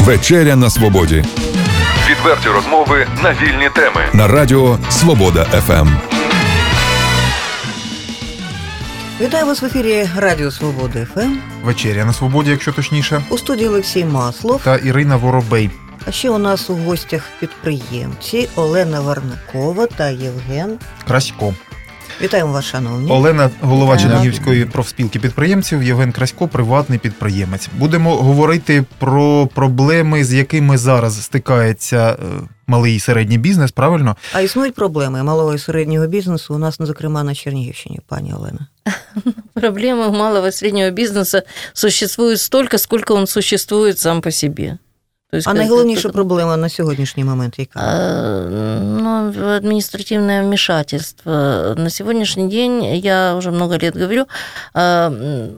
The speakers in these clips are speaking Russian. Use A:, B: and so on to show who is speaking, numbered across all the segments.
A: Вечеря на свободі.
B: Відверті розмови на вільні теми.
A: На радіо Свобода ФМ.
C: Вітаю вас в ефірі Радіо Свобода ФМ.
D: Вечеря на свободі, якщо точніше,
C: У студії Олексій Маслов.
D: та Ірина Воробей.
C: А ще у нас у гостях підприємці Олена Варнакова та Євген.
D: Красько.
C: Вітаємо вас, шановні.
D: Олена, голова Чернігівської профспілки підприємців, Євген Красько, приватний підприємець. Будемо говорити про проблеми, з якими зараз стикається е, малий і середній бізнес. Правильно?
C: А існують проблеми малого і середнього бізнесу у нас, ну, зокрема, на Чернігівщині, пані Олена.
E: Проблемы малого и среднего бизнеса существуют столько, сколько он существует сам по себе. То есть
C: А
E: как-
C: найголовніша
E: как-
C: проблема на сьогоднішній момент яка?
E: А, Ну, административное вмешательство. На сегодняшний день, я уже много лет говорю, а,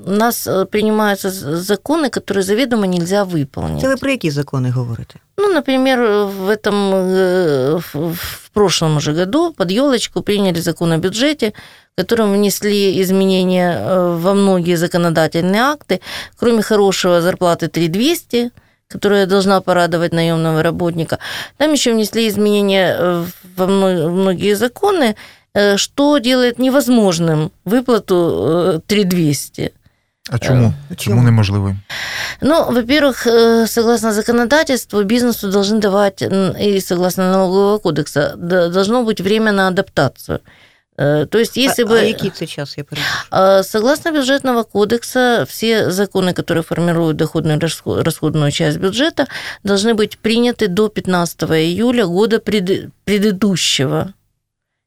E: у нас э, принимаются з- законы, которые заведомо нельзя выполнить.
C: Це ви про які закони говорите?
E: Ну, например, в этом э, в- в прошлом же году под елочку приняли закон о бюджете, в котором внесли изменения э, во многие законодательные акты, кроме хорошего зарплаты 3200, которая должна порадовать наемного работника. Там еще внесли изменения э, во мно- многие законы, э, что делает невозможным выплату э, 3200.
D: А чому?
C: Е,
D: Чому неможливо?
E: Ну, во-первых, э, согласно законодательству, бизнесу должны давать, и согласно налогового кодекса, должно быть время на адаптацию. Э, То есть, если
C: а,
E: бы...
C: а який це час, я перепрошую?
E: А, Согласно бюджетного кодекса, все законы, которые формируют доходную и расход- расходную часть бюджета, должны быть приняты до 15 июля года пред- предыдущего.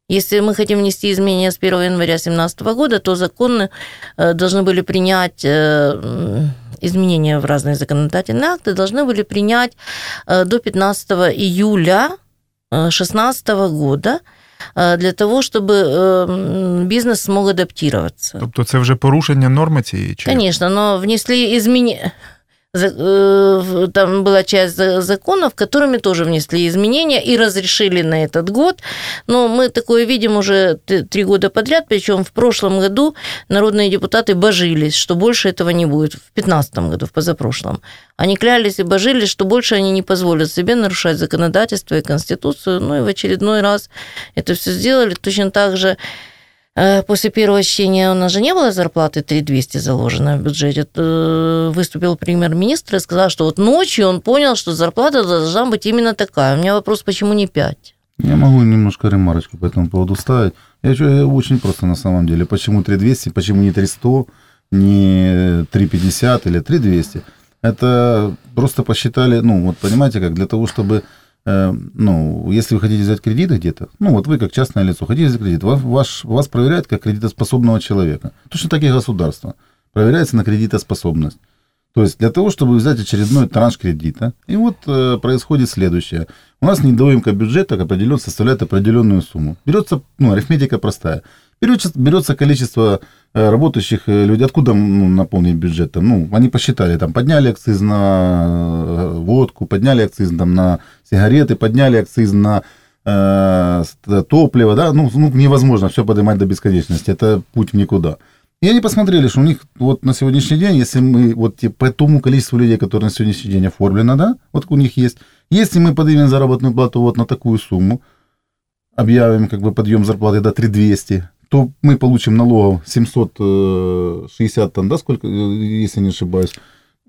E: Если мы хотим внести изменения с 1 января 2017 года, то законы э, должны были принять э, изменения в разные законодательные акты, должны были принять до 15 июля 2016 года для того, чтобы э, м, бизнес смог адаптироваться.
D: Тобто це вже порушення норми цієї чи як?
E: Конечно, но внесли изменения. Там была часть за- законов, которыми тоже внесли изменения и разрешили на этот год. Но мы такое видим уже три года подряд, причем в прошлом году народные депутаты божились, что больше этого не будет. В 2015 году, в позапрошлом. Они клялись и божились, что больше они не позволят себе нарушать законодательство и Конституцию. Ну и в очередной раз это все сделали. Точно так же Э, После первого чтения у нас же не было зарплаты 3200 заложенной в бюджете. Э, Выступил премьер-министр и сказал, что вот ночью он понял, что зарплата должна быть именно такая. У меня вопрос, почему не 5?
F: Я могу немножко ремарочку по этому поводу ставить. Я чё, очень просто на самом деле. Почему 3200, почему не 300, не 350 или 3200? Это просто посчитали, ну, вот понимаете как, для того, чтобы, э, ну, если вы хотите взять кредиты где-то, ну, вот вы как частное лицо хотите взять кредит, вас, ваш, вас проверяют как кредитоспособного человека. Точно так и государство. Проверяется на кредитоспособность. То есть для того, чтобы взять очередной транш кредита. И вот э, происходит следующее. У нас недоимка бюджета определен, составляет определенную сумму. Берется, ну, арифметика простая. Берется, берется количество э, работающих э, людей. Откуда ну, наполнить бюджет? Ну, они посчитали, там, подняли акциз на э, водку, подняли акциз там, на сигареты, подняли акциз на э, топливо, да, ну, ну, невозможно все поднимать до бесконечности, это путь в никуда. И они посмотрели, что у них вот на сегодняшний день, если мы вот те- по тому количеству людей, которые на сегодняшний день оформлено, да, вот у них есть, если мы поднимем заработную плату вот на такую сумму, объявим как бы подъем зарплаты до 3200, то мы получим налогов 760 там, да, сколько, э, если не ошибаюсь,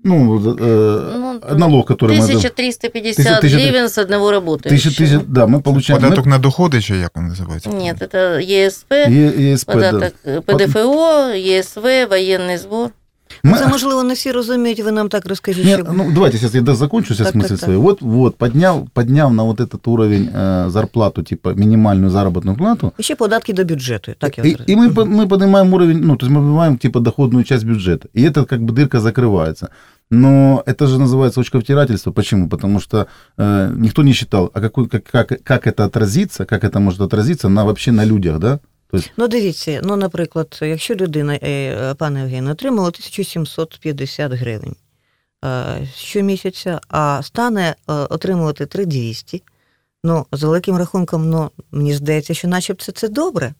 F: ну, э,
E: Ну,
F: налог, который мы...
E: 1350
F: Тысяча-
E: гривен с одного работающего.
F: Тысяча, тысяча, да, мы получаем...
D: Податок на доходи, чи як він називається?
E: Нет, это ЕСП,
F: мы- Е- ЕСП, да.
E: податок э, ПДФО, ЕСВ, военный сбор.
F: Мы-
C: Це, можливо, не всі розуміють, ви нам так розкажіть,
F: Нет,
C: щоб...
F: ну давайте сейчас я да, закончу сейчас
C: Так,
F: мысль
C: так, так.
F: свою. Вот, вот, подняв, подняв на вот этот уровень э, зарплату, типа минимальную заработную плату,
C: І ще податки до бюджету. Так я
F: и,
C: зрозуміла.
F: и мы, по- мы поднимаем уровень, ну, то есть мы поднимаем типа доходную часть бюджета. И это как бы дырка закрывается. Но это же называется очковтирательство. Почему? Потому что э, никто не считал, а какой, как, как, как это отразится, как это может отразиться на вообще на людях, да?
C: Ну, дивіться, ну, наприклад, якщо людина, е, пане Євген, отримала 1750 гривень е, щомісяця, а стане е, отримувати 3200, ну, з великим рахунком, ну, мені здається, що начебто це добре.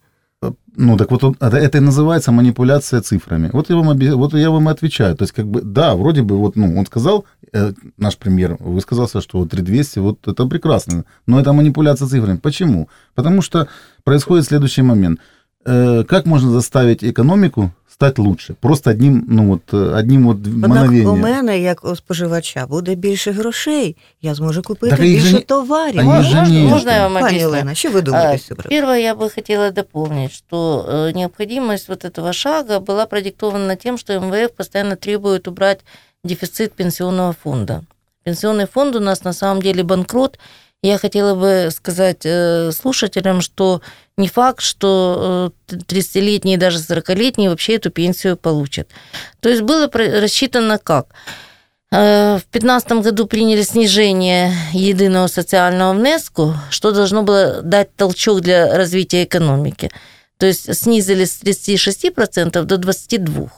F: Ну, так вот, это, это и называется манипуляция цифрами. Вот я, вам, вот я вам отвечаю. То есть, как бы, да, вроде бы, вот, ну, он сказал, э, наш премьер высказался, что 3200, вот это прекрасно. Но это манипуляция цифрами. Почему? Потому что происходит следующий момент. Э, как можно заставить экономику стать лучше? Просто одним, ну, вот, э, одним вот
C: Однак
F: мгновением.
C: у мене, як у споживача, буде більше грошей. Я зможу купити
F: Так їх же
C: більше
F: ні-
C: товарів.
F: Они же
E: Можно,
F: нет.
E: можно я вам
C: Пані
E: объясню?
C: Олена, що ви думаєте
E: А,
C: з цього?
E: Первое, я бы хотела дополнить, что э, необходимость вот этого шага была продиктована тем, что МВФ постоянно требует убрать дефицит пенсионного фонда. Пенсионный фонд у нас на самом деле банкрот. я хотела бы сказать э, слушателям, что не факт, что э, 30-летние и даже 40-летние вообще эту пенсию получат. То есть было рассчитано как? Э, В 2015 году приняли снижение единого социального внеску, что должно было дать толчок для развития экономики. То есть снизили с 36% до 22%.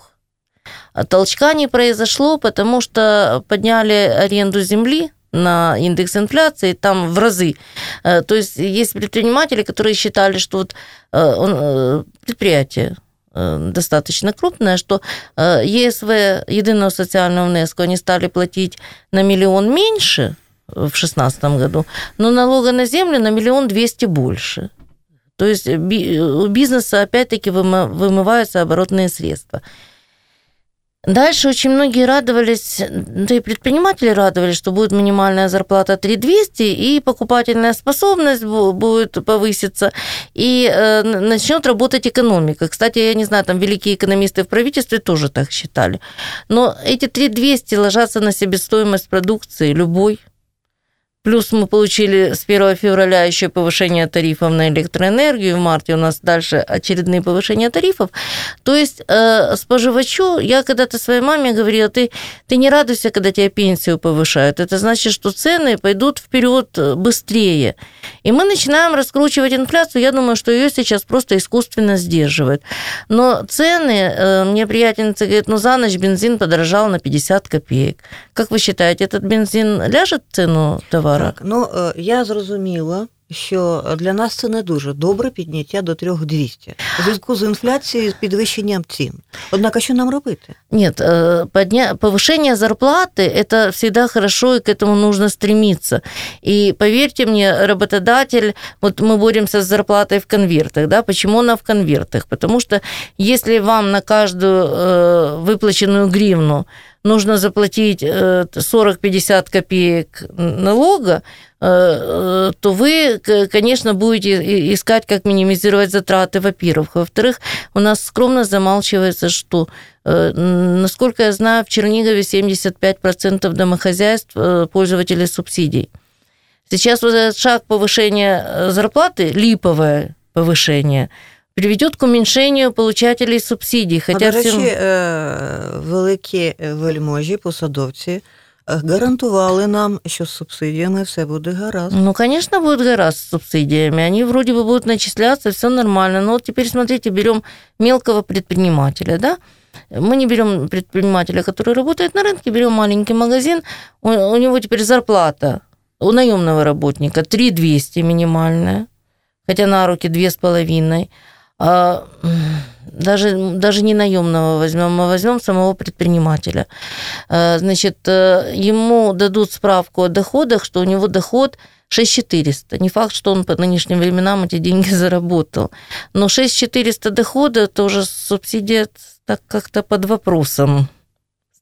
E: А толчка не произошло, потому что подняли аренду земли на индекс инфляции, там в разы. Э, То есть есть предприниматели, которые считали, что вот э, э, предприятие достаточно крупное, что ЕСВ, единого социального внеску, они стали платить на миллион меньше в 2016 году, но налога на землю на миллион двести больше. То есть у бизнеса опять-таки вымываются оборотные средства. Дальше очень многие радовались, да и предприниматели радовались, что будет минимальная зарплата 3200, и покупательная способность бу- будет повыситься, и э, начнет работать экономика. Кстати, я не знаю, там великие экономисты в правительстве тоже так считали. Но эти 3200 ложатся на себестоимость продукции любой. Плюс мы получили с 1 февраля еще повышение тарифов на электроэнергию. В марте у нас дальше очередные повышения тарифов. То есть э, споживачу, я когда-то своей маме говорила, ты, ты не радуйся, когда тебе пенсию повышают. Это значит, что цены пойдут вперед э, быстрее. И мы начинаем раскручивать инфляцию. Я думаю, что ее сейчас просто искусственно сдерживают. Но цены, э, мне приятельница говорит, ну за ночь бензин подорожал на 50 копеек. Как вы считаете, этот бензин ляжет цену товара?
C: Так, ну е, я зрозуміла, що для нас це не дуже добре підняття до 3200 у зв'язку з інфляцією з підвищенням цін. Однак, а що нам робити?
E: Нет, э, подня... повышение зарплаты – это всегда хорошо, и к этому нужно стремиться. И поверьте мне, работодатель, вот мы боремся с зарплатой в конвертах, да, почему она в конвертах? Потому что если вам на каждую э, выплаченную гривну нужно заплатить э, 40-50 копеек налога, э, э, то вы, конечно, будете искать, как минимизировать затраты, во-первых. Во-вторых, у нас скромно замалчивается, что, э, насколько я знаю, в Чернигове 75% домохозяйств э, пользователи субсидий. Сейчас вот этот шаг повышения э, зарплаты, липовое повышение, приведет к уменьшению получателей субсидий.
C: А,
E: Хотя
C: до речі,
E: всем...
C: е, великі вельможі, посадовці е, гарантували нам, що з субсидіями все буде гаразд.
E: Ну, конечно, будет гора с субсидиями. Они вроде бы будут начисляться, все нормально. Но вот теперь, смотрите, берем мелкого предпринимателя, да? Мы не берем предпринимателя, который работает на рынке, берем маленький магазин, у, у него теперь зарплата у наемного работника 3200 минимальная, хотя на руки 2,5. А, даже, даже не наемного возьмем, мы возьмем самого предпринимателя. А, Значит, э, ему дадут справку о доходах, что у него доход 6400. Не факт, что он по нынешним временам эти деньги заработал. Но 6400 дохода тоже субсидия так как-то под вопросом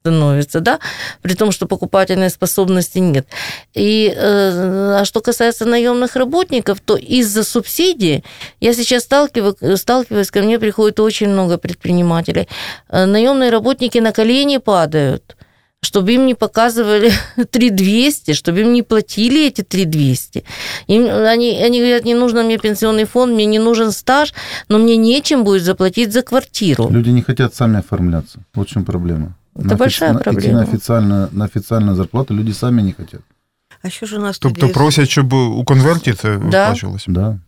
E: становится, да, при том, что покупательной способности нет. И э, а что касается наемных работников, то из-за субсидий я сейчас сталкиваюсь, сталкиваюсь, ко мне приходит очень много предпринимателей. Э, Наемные работники на колени падают, чтобы им не показывали 3200, чтобы им не платили эти 3200. Им, они, они говорят, не нужно мне пенсионный фонд, мне не нужен стаж, но мне нечем будет заплатить за квартиру.
F: Люди не хотят сами оформляться. В чем проблема.
E: Это
F: На офи-
E: большая
F: на- Идти
E: проблема.
F: на официальную, на официальную зарплату люди сами не хотят.
C: А що ж у нас
D: Тобто
C: тоді? з-
D: просять, щоб у конверті це виплачувалося.
F: Да.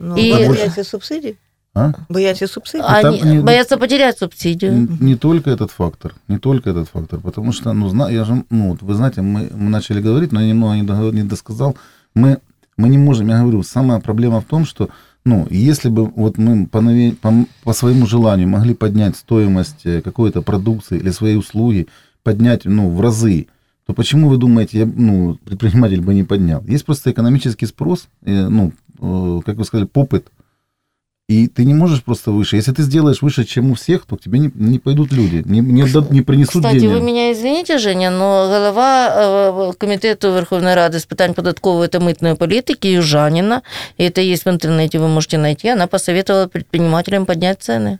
C: Ну,
E: І-
C: бояться субсидій?
F: А?
C: Бояться субсидій?
F: там
E: Они
F: они-
E: боятся потерять субсидию.
F: Н- Не только этот фактор, не только этот фактор, потому что, ну, зна- я же, ну, вот вы знаете, мы, мы начали говорить, но я немного не, дого- не досказал, мы, мы не можем, я говорю, самая проблема в том, что ну, если бы вот мы по, нове- по, по своему желанию могли поднять стоимость э, какой-то продукции или своей услуги, поднять, ну, в разы, то почему вы думаете, я, ну, предприниматель бы не поднял? Есть просто экономический спрос, э, ну, э, как вы сказали, попыт, и ты не можешь просто выше. Если ты сделаешь выше, чем у всех, то к тебе не, не пойдут люди, не, не, отдад- не принесут
E: Кстати,
F: денег.
E: ви мене извините, Женя, но голова е, комітету Верховної Ради з питань податкової та митної політики Южанина, и это есть в интернете, вы можете найти, она посоветовала предпринимателям поднять цены.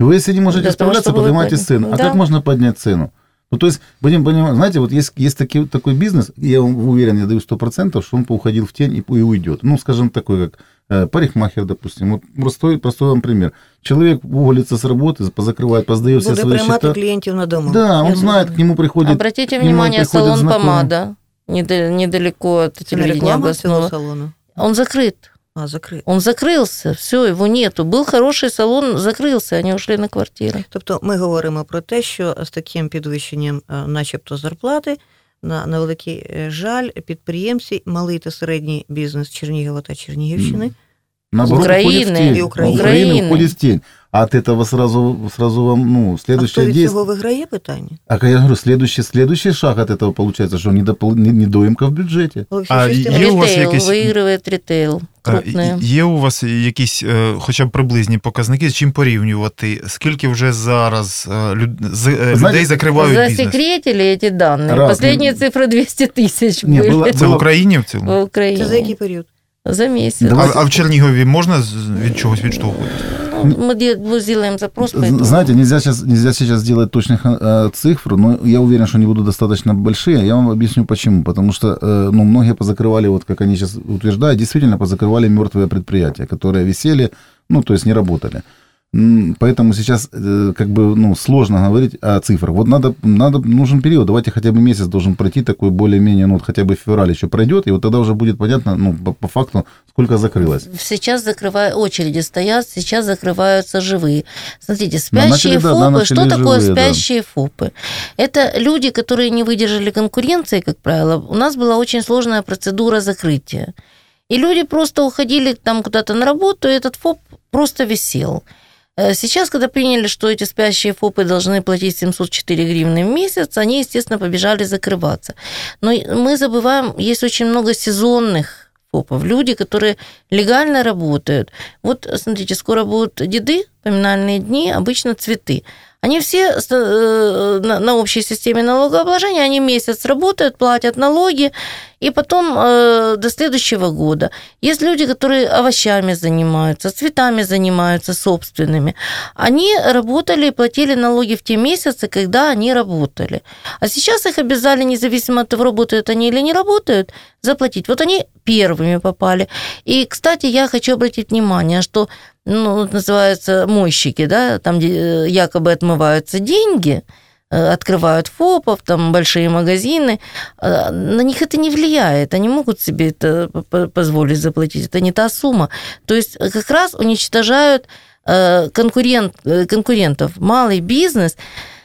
F: Вы, если не можете
E: Для того,
F: справляться,
E: чтобы вы
F: поднимайте
E: подняли.
F: цену. А
E: Да.
F: как можно поднять цену? Ну, то есть, будем понимать, знаете, вот есть, есть таки, такой бизнес, я вам уверен, я даю 100%, что он уходил в тень и, и уйдет. Ну, скажем, такой, как э, парикмахер, допустим. Вот простой, простой вам пример. Человек уволится с работы, позакрывает, поздает все
C: Буде
F: свои
C: приймати
F: счета.
C: клієнтів на дому.
F: Да, он
C: Я
F: знает, к
C: зрозуміла.
F: нему приходит...
E: Обратите
F: к нему
E: внимание,
F: приходят
E: салон
F: знакомые.
E: помада, недо- недалеко от
C: Це не
E: телевидения
C: реклама цього
E: областного.
C: салону?
E: Он закрыт.
C: А, закрит.
E: Он закрылся, все, его нету. Был хороший салон, закрылся, они ушли на квартиры.
C: Тобто ми говоримо про те, що з таким підвищенням, е, начебто, зарплати, на, на великий е, жаль, підприємці, малий та середній бізнес Чернігова та Чернігівщини
F: Наоборот,
E: Украины,
F: уходит в тень.
C: и Украины.
F: Украина уходит в тень. А от этого сразу, сразу вам, ну,
C: а хто
F: следующее
C: від
F: действие...
C: цього виграє питання?
F: А как я говорю, следующий, следующий шаг от этого получается, что недопол- не- недоимка в бюджете.
C: Олексій,
D: А
C: щось ти
D: Є у вас
E: ритейл,
D: якісь-
E: выигрывает ритейл,
D: А,
E: крупные.
D: Є у вас якісь е, хоча б приблизні показники, з чим порівнювати? Скільки вже зараз е, люд- з- е, людей
F: Знаєте,
D: закривають бізнес?
E: Засекретили эти данные.
F: Раз,
E: Последняя
F: не-
E: цифра 200 тысяч
F: Не,
E: были
F: было-
D: Це в Україні в цілому?
E: в
C: Це
E: Украине.
C: за який період?
E: За месяц.
D: А,
F: Давайте-
D: а в Чернігові можна з- від чогось відштовхуватися?
E: Мы, мы сделаем запрос по
F: З-
E: этому.
F: Знаете, нельзя сейчас, нельзя сейчас сделать точных э, цифр, но я уверен, что они будут достаточно большие. Я вам объясню почему. Потому что э, ну, многие позакрывали, вот как они сейчас утверждают, действительно позакрывали мертвые предприятия, которые висели, ну, то есть не работали. Поэтому сейчас э, как бы ну, сложно говорить о цифрах. Вот надо, надо, нужен период. Давайте хотя бы месяц должен пройти такой более-менее, ну вот хотя бы февраль еще пройдет, и вот тогда уже будет понятно, ну, по, по факту, сколько закрылось.
E: Сейчас закрывают, очереди стоят, сейчас закрываются живые. Смотрите,
F: Ну, начали,
E: спящие
F: да, да,
E: ФОПы, что такое
F: живые, да.
E: спящие ФОПы? Это люди, которые не выдержали конкуренции, как правило. У нас была очень сложная процедура закрытия. И люди просто уходили там куда-то на работу, и этот ФОП просто висел. Э, Сейчас, когда приняли, что эти спящие ФОПы должны платить 704 гривны в месяц, они, естественно, побежали закрываться. Но мы забываем, есть очень много сезонных ФОПов, люди, которые легально работают. Вот, смотрите, скоро будут деды, поминальные дни, обычно цветы. Они все э, на на общей системе налогообложения, они месяц работают, платят налоги, и потом э, до следующего года. Есть люди, которые овощами занимаются, цветами занимаются собственными. Они работали и платили налоги в те месяцы, когда они работали. А сейчас их обязали, независимо от того, работают они или не работают, заплатить. Вот они первыми попали. И, кстати, я хочу обратить внимание, что ну, называются мойщики, да, там где э, якобы отмываются деньги, э, открывают ФОПов, там большие магазины, э, на них это не влияет, они могут себе это по- по- позволить заплатить, это не та сумма. То есть как раз уничтожают э, конкурент, конкурентов. Малый бизнес,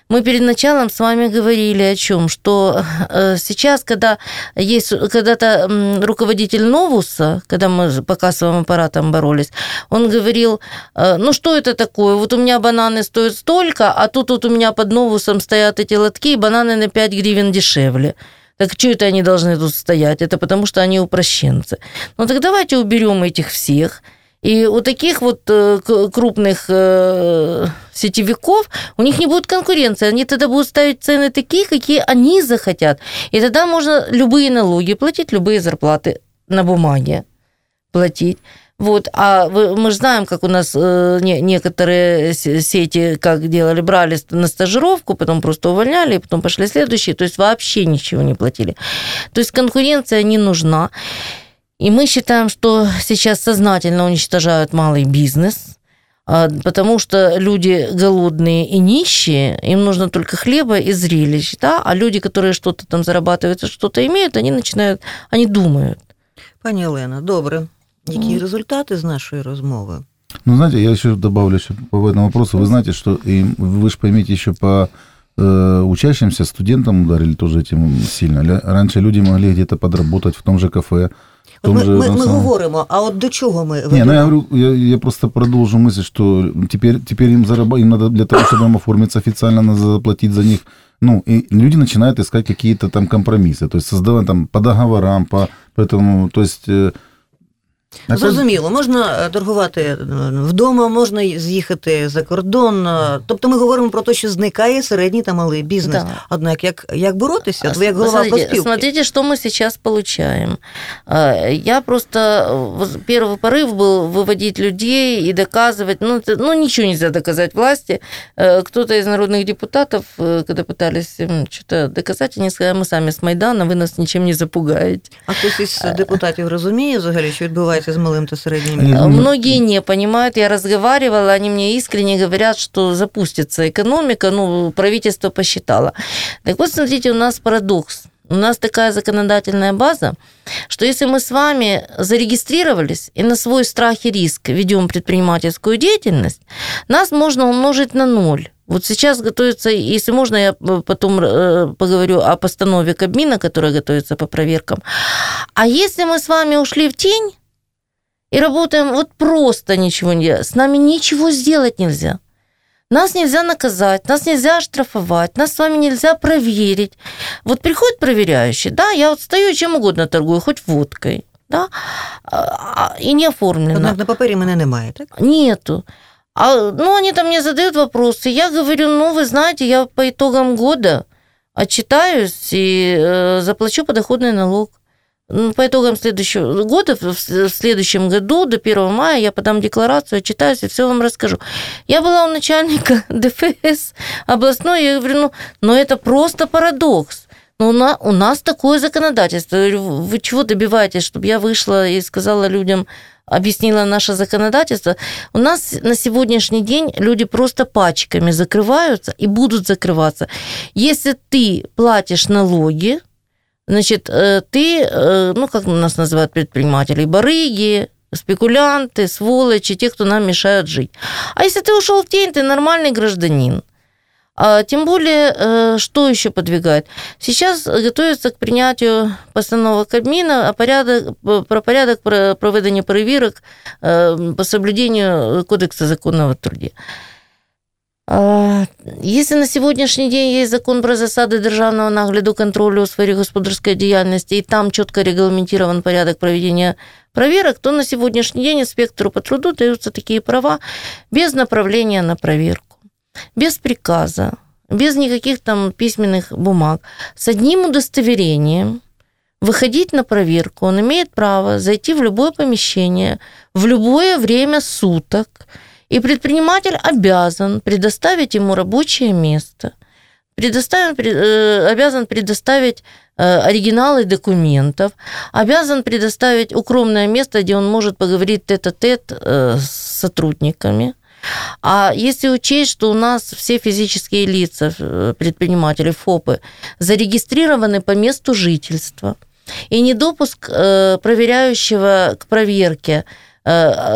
E: мы перед началом с вами говорили о чем, что э, сейчас, когда есть когда-то руководитель Новуса, когда мы по кассовым аппаратам боролись, он говорил, э, ну что это такое, вот у меня бананы стоят столько, а тут вот у меня под Новусом стоят эти лотки, и бананы на 5 гривен дешевле. Так что это они должны тут стоять? Это потому, что они упрощенцы. Ну так давайте уберем этих всех. И у таких вот э, крупных э, сетевиков у них не будет конкуренции. Они тогда будут ставить цены такие, какие они захотят. И тогда можно любые налоги платить, любые зарплаты на бумаге платить. Вот, а мы же знаем, как у нас э, не- некоторые сети как делали, брали на стажировку, потом просто увольняли, потом пошли следующие, то есть вообще ничего не платили. То есть конкуренция не нужна. И мы считаем, что сейчас сознательно уничтожают малый бизнес, а, потому что люди голодные и нищие, им нужно только хлеба и зрелищ, да? а люди, которые что-то там зарабатывают, и что-то имеют, они начинают, они думают.
C: Пані Олена, добре. Які результати з нашої розмови?
F: Ну, знаете, я еще добавлю еще по этому вопросу. Вы знаете, что и вы же поймите еще по э, учащимся студентам ударили тоже этим сильно. Ля- Раньше люди могли где-то подработать в том же кафе, В том
C: Ми,
F: же,
C: ми, ми говоримо, а от до чого ми
F: Не,
C: ведемо?
F: ну я говорю, я, я просто продолжу мысль, что теперь, теперь им зарабатывать, им надо для того, чтобы им оформиться официально, надо заплатить за них. Ну, и люди начинают искать какие-то там компромиссы, то есть создавать там по договорам, по поэтому, то есть... э, опять-
C: Зрозуміло, можна е, торгувати е, вдома, можна й з'їхати за кордон. е, Тобто ми говоримо про те, що зникає середній та малий бізнес.
E: Да.
C: Однак, як, як боротися? От ви як голова
E: Смотрите,
C: профспілки.
E: смотрите, что мы сейчас получаем. А, Я просто... воз- Первый порыв был выводить людей и доказывать. Ну, это- ну ничего нельзя доказать власти. Э, Кто-то из народных депутатов, э, когда пытались им что-то доказать, они сказали, мы сами с Майдана, вы нас ничем не запугаете.
C: А хтось із депутатів розуміє взагалі, що відбувається З малим та середнім
F: Е,
C: бізнесом?
E: А
F: Ну,
E: Многие не понимают. Я разговаривала, они мне искренне говорят, что запустится экономика, ну, правительство посчитало. Так вот, смотрите, у нас парадокс. У нас такая законодательная база, что если мы с вами зарегистрировались и на свой страх и риск ведем предпринимательскую деятельность, нас можно умножить на ноль. Вот сейчас готовится, если можно, я потом э, поговорю о постанове Кабмина, которая готовится по проверкам. А если мы с вами ушли в тень, и работаем вот просто ничего не. С нами ничего сделать нельзя. Нас нельзя наказать, нас нельзя оштрафовать, нас с вами нельзя проверить. Вот приходит проверяющий, да, я вот стою чем угодно торгую, хоть водкой, да, а, и не оформлено.
C: Однак на папері мене немає, так?
E: Нету. А, ну, они там мне задают вопросы. Я говорю, ну, вы знаете, я по итогам года отчитаюсь и э, заплачу подоходный налог. По итогам следующего года, в следующем году, до 1 мая, я подам декларацию, отчитаюсь и все вам расскажу. Я была у начальника ДФС областной, я говорю, ну, но это просто парадокс. Но у нас, у нас такое законодательство. Вы чего добиваетесь, чтобы я вышла и сказала людям, объяснила наше законодательство. У нас на сегодняшний день люди просто пачками закрываются и будут закрываться. Если ты платишь налоги, значит, э, ты, э, ну, как нас называют предприниматели, барыги, спекулянты, сволочи, те, кто нам мешают жить. А если ты ушел в тень, ты нормальный гражданин. А тем более, э, что еще подвигает? Сейчас готовится к принятию постановок Кабмина о порядок, про порядок про проведення перевірок э, по соблюдению Кодекса законного труде. А, Если на сегодняшний день есть закон про засады державного нагляду контролю у сфері господарської діяльності, і там чітко регламентирован порядок проведения проверок, то на сегодняшний день инспектору по труду даются такие права без направления на проверку, без приказа, без никаких там письменных бумаг, с одним удостоверением, выходить на проверку. Он имеет право зайти в любое помещение в любое время суток, и предприниматель обязан предоставить ему рабочее место, предоставен, э, обязан предоставить э, оригиналы документов, обязан предоставить укромное место, где он может поговорить тет-а-тет э, с сотрудниками. А если учесть, что у нас все физические лица, предприниматели, ФОПы, зарегистрированы по месту жительства, и недопуск проверяющего к проверке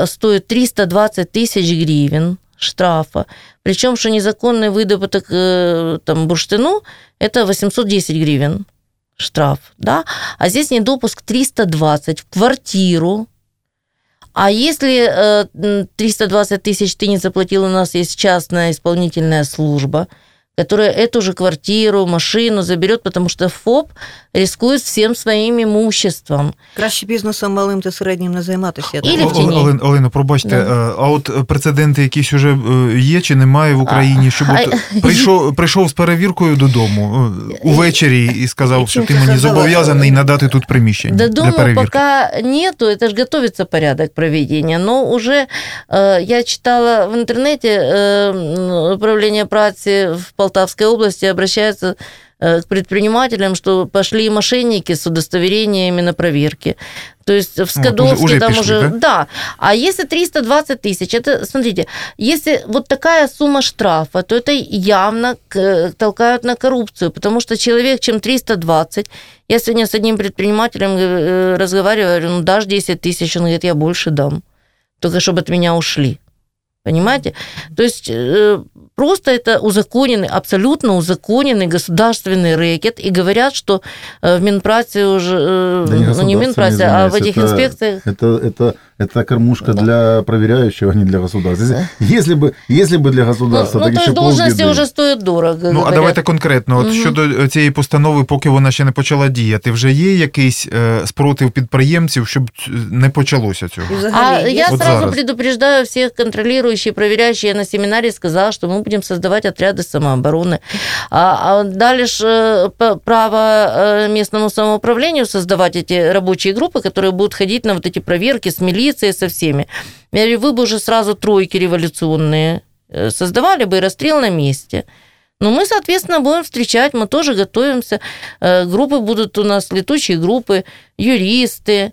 E: стоит 320 тысяч гривен штрафа, причем что незаконный выдобыток э, там, бурштину – это 810 гривен штраф, да, а здесь недопуск 320 в квартиру, а если э, м, 320 тысяч ты не заплатил, у нас есть частная исполнительная служба, которая эту же квартиру, машину заберет, потому что ФОП рискует всем своим имуществом.
C: Краще бізнесом малим та середнім не займатися. я так
E: Ілі в
C: розумію.
E: тіні.
D: Олен, Олено, пробачте,
E: Да.
D: е, а от прецеденти якісь уже е, є чи немає в Україні, щоб от
E: а-
D: прийшов, прийшов з перевіркою додому е, увечері і сказав, що ти мені зобов'язаний надати тут приміщення
E: До
D: для
E: дома
D: перевірки.
E: пока нету, это же готовится порядок проведения, но уже э, я читала в интернете, э, управление праці в Полтавской области обращается э, к предпринимателям, что пошли мошенники с удостоверениями на проверки. То есть в Скадовске
D: уже- уже
E: там
D: пошли,
E: уже...
D: да?
E: Да. А если 320 тысяч, это, смотрите, если вот такая сумма штрафа, то это явно толкают на коррупцию, потому что человек, чем 320, я сегодня с одним предпринимателем э, разговариваю, говорю, ну дашь 10 тысяч, он говорит, я больше дам, только чтобы от меня ушли. Понимаете? То есть э, просто это узаконенный, абсолютно узаконенный государственный рэкет. И говорят, что э, в Минпрасе уже, э,
F: Да не
E: ну не в Минпрасе, а в этих
F: это-
E: инспекциях...
F: Это, это, это кормушка для проверяющего, а не для государства. Если, если бы, если бы для
E: Ну,
F: государства,
E: ну,
F: так
E: то
F: еще
E: есть должности
F: полбеды.
E: уже стоят дорого.
D: Ну, а
E: говорят.
D: давайте конкретно, от
E: Мгм.
D: щодо цієї постанови, поки вона ще не почала діяти, вже є якийсь е, спротив підприємців, щоб ц- не почалося цього?
C: И
E: А
C: взагалі,
E: я
D: Вот
E: сразу
D: зараз.
E: предупреждаю всех контролирующих, проверяющих. Я на семинаре сказала, что мы будем создавать отряды самообороны. А, а дали ж э, п- право э, местному самоуправлению создавать эти рабочие группы, которые будут ходить на вот эти проверки с милицией, со всеми. Я говорю, вы бы уже сразу тройки революционные э, создавали бы и расстрел на месте. Но мы, соответственно, будем встречать, мы тоже готовимся. Э, Группы будут у нас, летучие группы, юристы,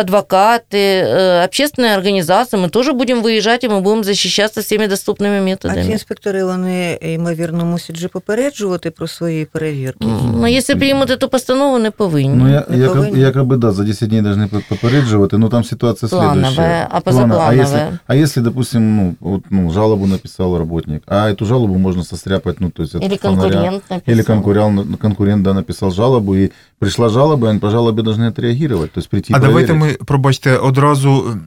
E: адвокаты, э, общественные организации. Мы тоже будем выезжать, и мы будем защищаться всеми доступными
C: а ці
E: методами.
C: інспектори, вони, ймовірно, мусять же попереджувати про свої перевірки.
E: Но если примут эту постанову, не повинні.
F: Ну, я,
C: Не
F: якобы,
C: повинні.
F: якобы, да, за 10 дней должны по- попереджувати, но там ситуация
E: Плановая,
F: следующая.
E: а
F: Плановая. А если,
E: позаплановая?
F: а если, допустим, ну, вот, ну, жалобу написал работник, а эту жалобу можно состряпать, ну, то есть... от
E: Или
F: фонаря.
E: конкурент написал.
F: Или конкурент, конкурент да, написал жалобу, и пришла жалоба, и по жалобе должны отреагировать, то есть прийти
D: А давайте ми, пробачте, одразу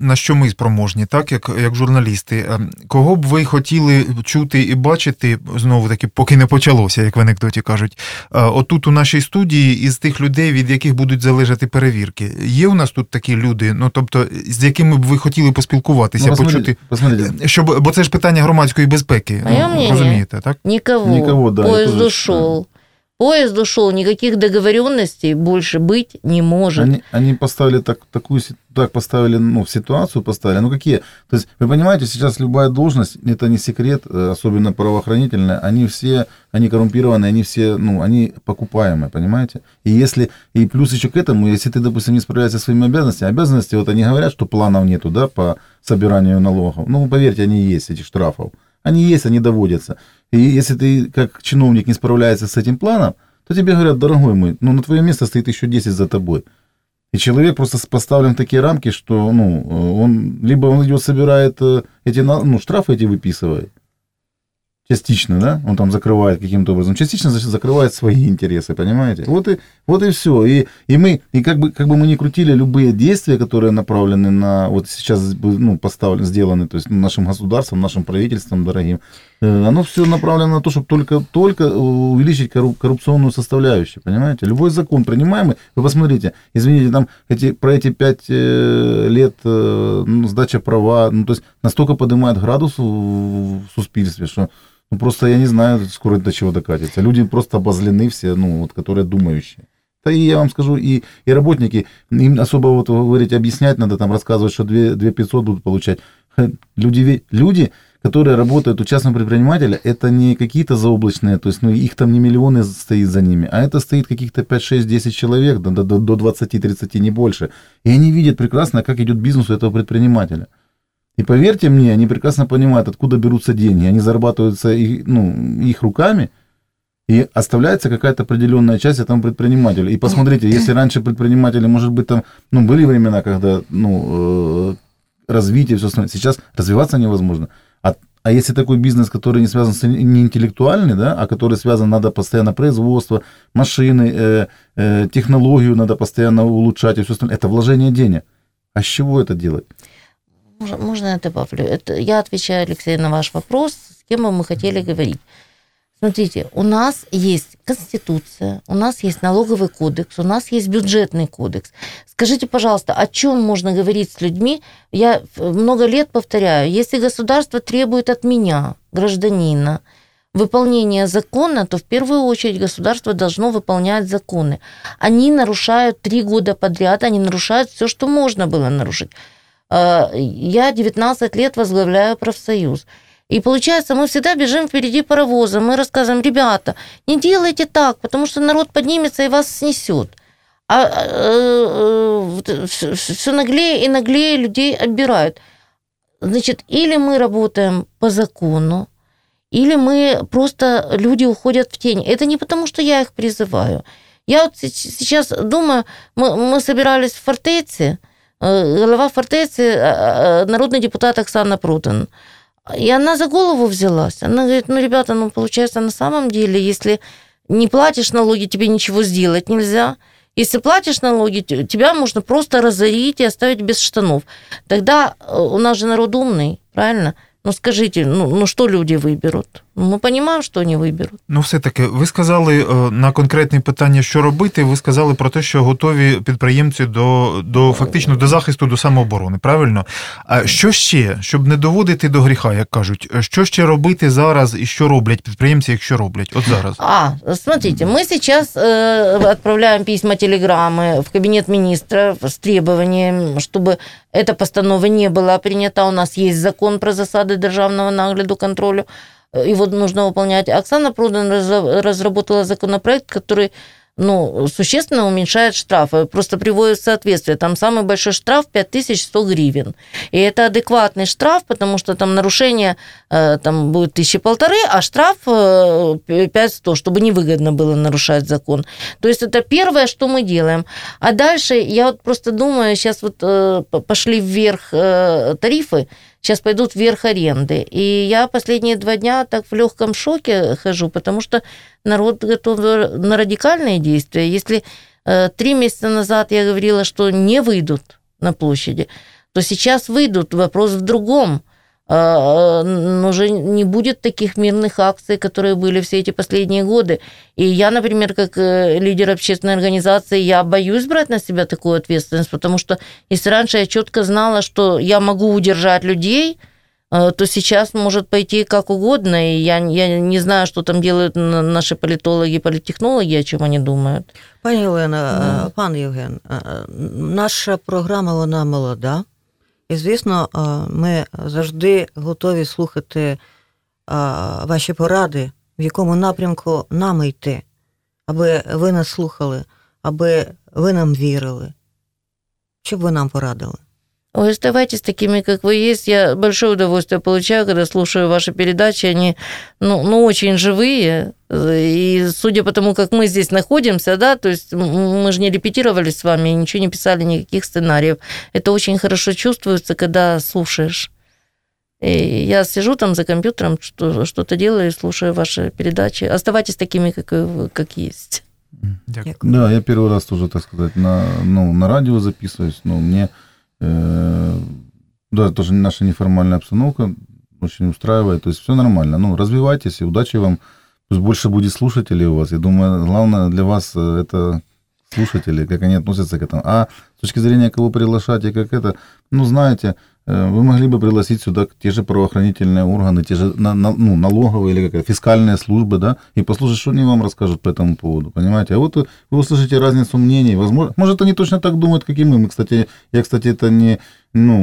D: на що ми спроможні, так, як, як журналісти. Е, Кого б ви хотіли чути і бачити, знову таки, поки не почалося, як в анекдоті кажуть, е, отут у нашій студії із тих людей, від яких будуть залежати перевірки. Є у нас тут такі люди, ну тобто, з якими б ви хотіли поспілкуватися,
F: Ну,
D: почути.
F: посмотрите,
D: Щоб, бо це ж питання громадської безпеки.
E: Моє
D: ну,
E: мнение.
D: розумієте, так?
E: Никого.
F: Никого, да, тоже
E: ушел. Поезд ушел, никаких договоренностей больше быть не может.
F: Они, они поставили так, такую, так поставили, ну, в ситуацию поставили, ну, какие? То есть, вы понимаете, сейчас любая должность, это не секрет, э, особенно правоохранительная, они все, они коррумпированные, они все, ну, они покупаемые, понимаете? И если, и плюс еще к этому, если ты, допустим, не справляешься со своими обязанностями, обязанности, вот они говорят, что планов нету, да, по собиранию налогов, ну, поверьте, они есть, этих штрафов. Они есть, они доводятся. И если ты, как чиновник, не справляешься с этим планом, то тебе говорят, дорогой мой, ну, на твое место стоит еще 10 за тобой. И человек просто поставлен в такие рамки, что, ну, э, он, либо он идет, собирает э, эти, ну, штрафы эти выписывает, частично, да, он там закрывает каким-то образом, частично за- закрывает свои интересы, понимаете? Вот и, вот и все. И, и мы, и как бы, как бы мы ни крутили любые действия, которые направлены на, вот сейчас, ну, поставлены, сделаны, то есть нашим государством, нашим правительством дорогим, оно все направлено на то, чтобы только, только увеличить корру- коррупционную составляющую, понимаете? Любой закон принимаемый, вы посмотрите, извините, там эти, про эти пять э, лет э, ну, сдача права, ну, то есть настолько поднимает градус в, в суспільстве, что ну, просто я не знаю, скоро до чего докатится. Люди просто обозлены все, ну, вот, которые думающие. Да и я вам скажу, и, и работники, им особо вот вы говорите, объяснять надо, там рассказывать, что 2, 2 500 будут получать. Люди, люди, которые работают у частного предпринимателя, это не какие-то заоблачные, то есть ну, их там не миллионы стоит за ними, а это стоит каких-то 5, 6, 10 человек, до, до, до 20-30, не больше. И они видят прекрасно, как идет бизнес у этого предпринимателя. И поверьте мне, они прекрасно понимают, откуда берутся деньги. Они зарабатываются их, ну, их руками, и оставляется какая-то определенная часть этому предпринимателю. И посмотрите, если раньше предприниматели, может быть, там, ну, были времена, когда, ну, э, развитие, все остальное, сейчас развиваться невозможно. А, а если такой бизнес, который не связан с не интеллектуальный, да, а который связан, надо постоянно производство, машины, э, э, технологию надо постоянно улучшать и все остальное, это вложение денег. А с чего это делать?
E: Можно, можно я добавлю? Это, я отвечаю, Алексей, на ваш вопрос, с кем бы мы хотели говорить. Смотрите, у нас есть Конституция, у нас есть налоговый кодекс, у нас есть бюджетный кодекс. Скажите, пожалуйста, о чем можно говорить с людьми? Я много лет повторяю, если государство требует от меня, гражданина, выполнения закона, то в первую очередь государство должно выполнять законы. Они нарушают три года подряд, они нарушают все, что можно было нарушить. Э, Я 19 лет возглавляю профсоюз. И получается, мы всегда бежим впереди паровоза. Мы рассказываем, ребята, не делайте так, потому что народ поднимется и вас снесет. А все наглее и наглее людей отбирают. Значит, или мы работаем по закону, или мы просто люди уходят в тень. Это не потому, что я их призываю. Я вот се- сейчас думаю, мы, мы собирались в фортеце, э, голова фортеці, э, э, народный депутат Оксана Продан. И она за голову взялась. Она говорит, ну, ребята, ну, получается, на самом деле, если не платишь налоги, тебе ничего сделать нельзя. Если платишь налоги, тебя можно просто разорить и оставить без штанов. Тогда э, у нас же народ умный, правильно? Ну, скажите, ну, ну что люди выберут? Ну, мы понимаем, что они выберут.
D: Ну, все-таки, ви сказали е, на конкретне питання, що робити, ви сказали про те, що готові підприємці до, до фактично до захисту, до самооборони, правильно? А що ще, щоб не доводити до гріха, як кажуть, що ще робити зараз і що роблять підприємці, якщо роблять? От зараз.
E: А, смотрите, мы сейчас э, отправляем письма, телеграммы в кабинет министров с требованием, чтобы эта постанова не была принята. У нас есть закон про засады державного нагляду контролю. Э, Его нужно выполнять. Оксана Продан разра- разработала законопроект, который ну, существенно уменьшает штрафы, просто приводит в соответствие. Там самый большой штраф 5100 гривен. И это адекватный штраф, потому что там нарушение э, там будет тысячи полторы, а штраф э, 5100, чтобы невыгодно было нарушать закон. То есть это первое, что мы делаем. А дальше я вот просто думаю, сейчас вот э, пошли вверх э, тарифы, сейчас пойдут вверх аренды. И я последние два дня так в легком шоке хожу, потому что народ готов на радикальные действия. Если э, три месяца назад я говорила, что не выйдут на площади, то сейчас выйдут. Вопрос в другом. А, э, Уже не будет таких мирных акций, которые были все эти последние годы. И я, например, как э, лидер общественной организации, я боюсь брать на себя такую ответственность, потому что если раньше я четко знала, что я могу удержать людей, э, то сейчас может пойти как угодно, и я, я не знаю, что там делают на- наши политологи, политтехнологи, о чем они думают.
C: Пані Олена,
E: Да.
C: пан Євген, е, наша програма вона молода. І, звісно, е, ми завжди готові слухати е, ваші поради, в якому напрямку нам йти, аби ви нас слухали, аби ви нам вірили. Що б ви нам порадили?
E: Ой, оставайтесь такими, как вы есть. Я большое удовольствие получаю, когда слушаю ваши передачи. Они, ну, ну очень живые. И судя по тому, как мы здесь находимся, да, то есть мы же не репетировали с вами, ничего не писали, никаких сценариев. Это очень хорошо чувствуется, когда слушаешь. И я сижу там за компьютером, что, что-то делаю, слушаю ваши передачи. Оставайтесь такими, как, вы- как есть.
D: Дякую.
F: Да, я первый раз тоже, так сказать, на, ну, на радио записываюсь, но мне, да, тоже наша неформальная обстановка очень устраивает, то есть все нормально. Ну, развивайтесь, и удачи вам, пусть больше будет слушателей у вас. Я думаю, главное для вас э, это слушатели, как они относятся к этому. А с точки зрения, кого приглашать и как это, ну, знаете, э, вы могли бы пригласить сюда те же правоохранительные органы, те же на- на- ну, налоговые или как фискальные службы, да, и послушать, что они вам расскажут по этому поводу, понимаете? А вот вы, услышите разницу мнений, возможно, может, они точно так думают, как и мы. Мы, кстати, я, кстати, это не, ну,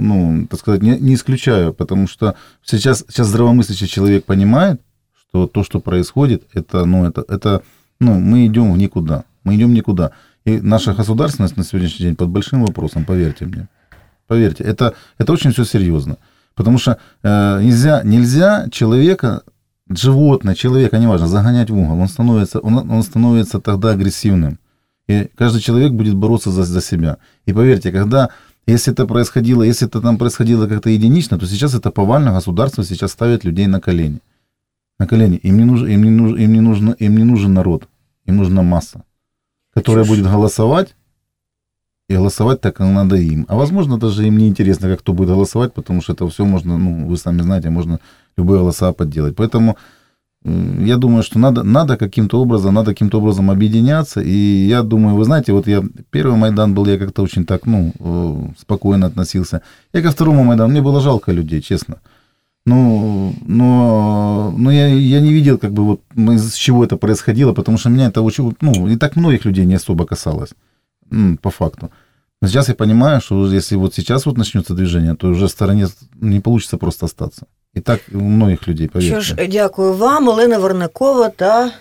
F: ну, так сказать, не, не исключаю, потому что сейчас, сейчас здравомыслящий человек понимает, что то, что происходит, это, ну, это, это, ну, мы идем в никуда, мы идем никуда. И наша государственность на сегодняшний день под большим вопросом, поверьте мне. Поверьте, это, это очень все серьезно. Потому что э, нельзя, нельзя человека, животное, человека, неважно, загонять в угол. Он становится, он, он становится тогда агрессивным. И каждый человек будет бороться за, за себя. И поверьте, когда, если это происходило, если это там происходило как-то единично, то сейчас это повально государство сейчас ставит людей на колени. На колени. Им не нужен, им не нужен, им не нужен, им не нужен народ. Им нужна масса, которая будет голосовать и голосовать так, надо им. А возможно, даже им не интересно, как кто будет голосовать, потому что это все можно, ну, вы сами знаете, можно любые голоса подделать. Поэтому я думаю, что надо, надо каким-то образом, надо каким-то образом объединяться. И я думаю, вы знаете, вот я первый Майдан был, я как-то очень так, ну, э, спокойно относился. Я ко второму Майдану, мне было жалко людей, честно. Ну, но, но я, я не видел, как бы, вот, из чего это происходило, потому что меня это очень, ну, и так многих людей не особо касалось, по факту. Но сейчас я понимаю, что если вот сейчас вот начнется движение, то уже в стороне не получится просто остаться. И так у многих людей, поверьте.
C: Що ж, дякую вам, Олена Вернакова та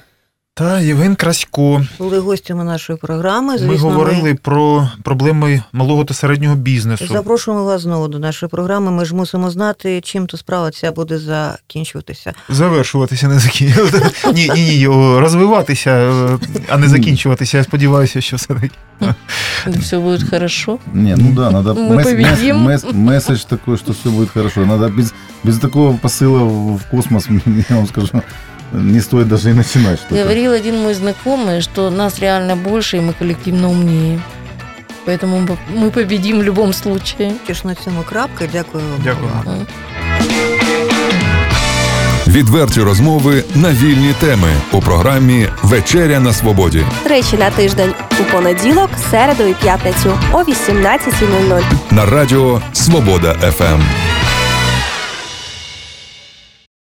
D: Та Євген Красько.
C: були гостями нашої програми.
D: Ми
C: Звісно,
D: говорили про проблеми малого та середнього бізнесу.
C: Запрошуємо вас знову до нашої програми. Ми ж мусимо знати, чим то справа ця буде закінчуватися.
D: Завершуватися, не закінчуватися. Ні, ні, ні, розвиватися, е, а не закінчуватися. Я сподіваюся, що все таки.
E: Все будет хорошо.
F: Не, ну да, надо
E: Мы
F: месс-
E: победим.
F: месс- месс- месседж такой, что все будет хорошо. Надо без, без такого посыла в космос, я вам скажу, не стоит даже и начинать что-то.
E: Говорил один мой знакомый, что нас реально больше, и мы коллективно умнее. Поэтому мы- мы победим в любом случае.
C: Тож на цьому крапка. Дякую вам.
D: Дякую.
C: за увагу.
A: Відверті розмови на вільні теми у програмі Вечеря на свободі
G: Тричі на тиждень у понеділок, середу і п'ятницю о 18.00.
A: на радіо Свобода ФМ.